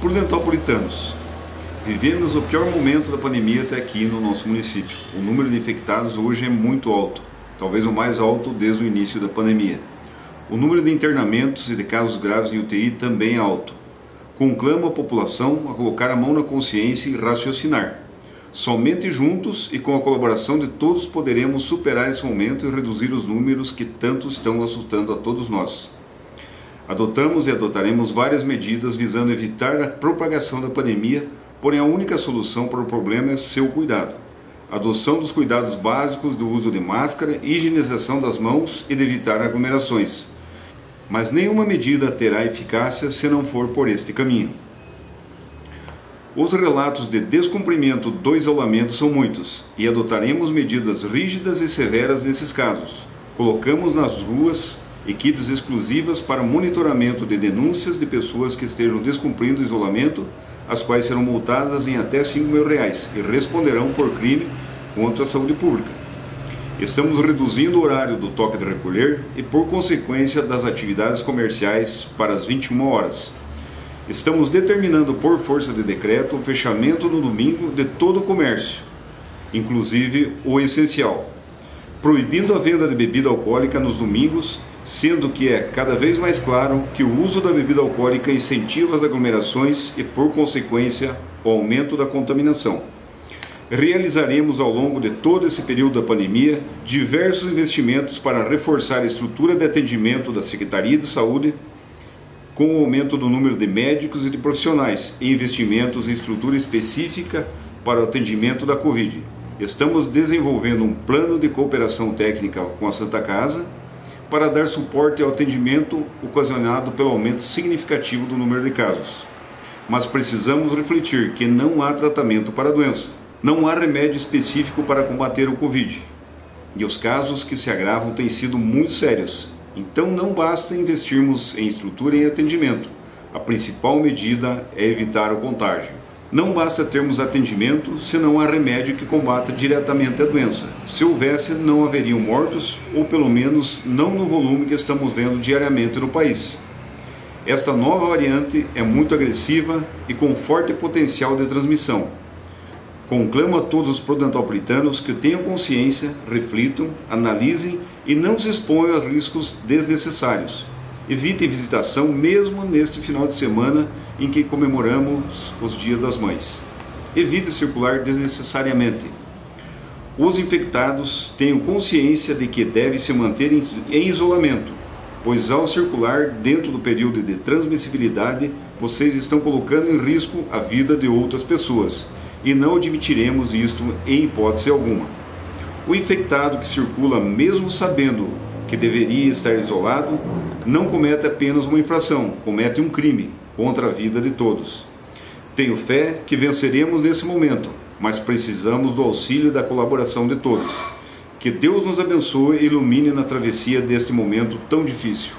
Prudentopolitanos, vivemos o pior momento da pandemia até aqui no nosso município. O número de infectados hoje é muito alto, talvez o mais alto desde o início da pandemia. O número de internamentos e de casos graves em UTI também é alto. Conclamo a população a colocar a mão na consciência e raciocinar. Somente juntos e com a colaboração de todos poderemos superar esse momento e reduzir os números que tanto estão assustando a todos nós. Adotamos e adotaremos várias medidas visando evitar a propagação da pandemia, porém a única solução para o problema é seu cuidado. Adoção dos cuidados básicos do uso de máscara, higienização das mãos e de evitar aglomerações. Mas nenhuma medida terá eficácia se não for por este caminho. Os relatos de descumprimento do isolamento são muitos e adotaremos medidas rígidas e severas nesses casos. Colocamos nas ruas equipes exclusivas para monitoramento de denúncias de pessoas que estejam descumprindo o isolamento, as quais serão multadas em até 5 mil reais e responderão por crime contra a saúde pública. Estamos reduzindo o horário do toque de recolher e, por consequência, das atividades comerciais para as 21 horas. Estamos determinando, por força de decreto, o fechamento no domingo de todo o comércio, inclusive o essencial, proibindo a venda de bebida alcoólica nos domingos sendo que é cada vez mais claro que o uso da bebida alcoólica incentiva as aglomerações e, por consequência, o aumento da contaminação. Realizaremos ao longo de todo esse período da pandemia diversos investimentos para reforçar a estrutura de atendimento da Secretaria de Saúde, com o aumento do número de médicos e de profissionais e investimentos em estrutura específica para o atendimento da Covid. Estamos desenvolvendo um plano de cooperação técnica com a Santa Casa para dar suporte ao atendimento ocasionado pelo aumento significativo do número de casos. Mas precisamos refletir que não há tratamento para a doença. Não há remédio específico para combater o Covid. E os casos que se agravam têm sido muito sérios. Então não basta investirmos em estrutura e atendimento. A principal medida é evitar o contágio. Não basta termos atendimento se não há remédio que combata diretamente a doença. Se houvesse, não haveriam mortos, ou pelo menos não no volume que estamos vendo diariamente no país. Esta nova variante é muito agressiva e com forte potencial de transmissão. Conclamo a todos os prudentopolitanos que tenham consciência, reflitam, analisem e não se exponham a riscos desnecessários. Evitem visitação mesmo neste final de semana em que comemoramos os Dias das Mães. Evite circular desnecessariamente. Os infectados tenham consciência de que devem se manter em isolamento, pois ao circular dentro do período de transmissibilidade, vocês estão colocando em risco a vida de outras pessoas e não admitiremos isto em hipótese alguma. O infectado que circula mesmo sabendo que deveria estar isolado não comete apenas uma infração, comete um crime contra a vida de todos. Tenho fé que venceremos nesse momento, mas precisamos do auxílio e da colaboração de todos. Que Deus nos abençoe e ilumine na travessia deste momento tão difícil.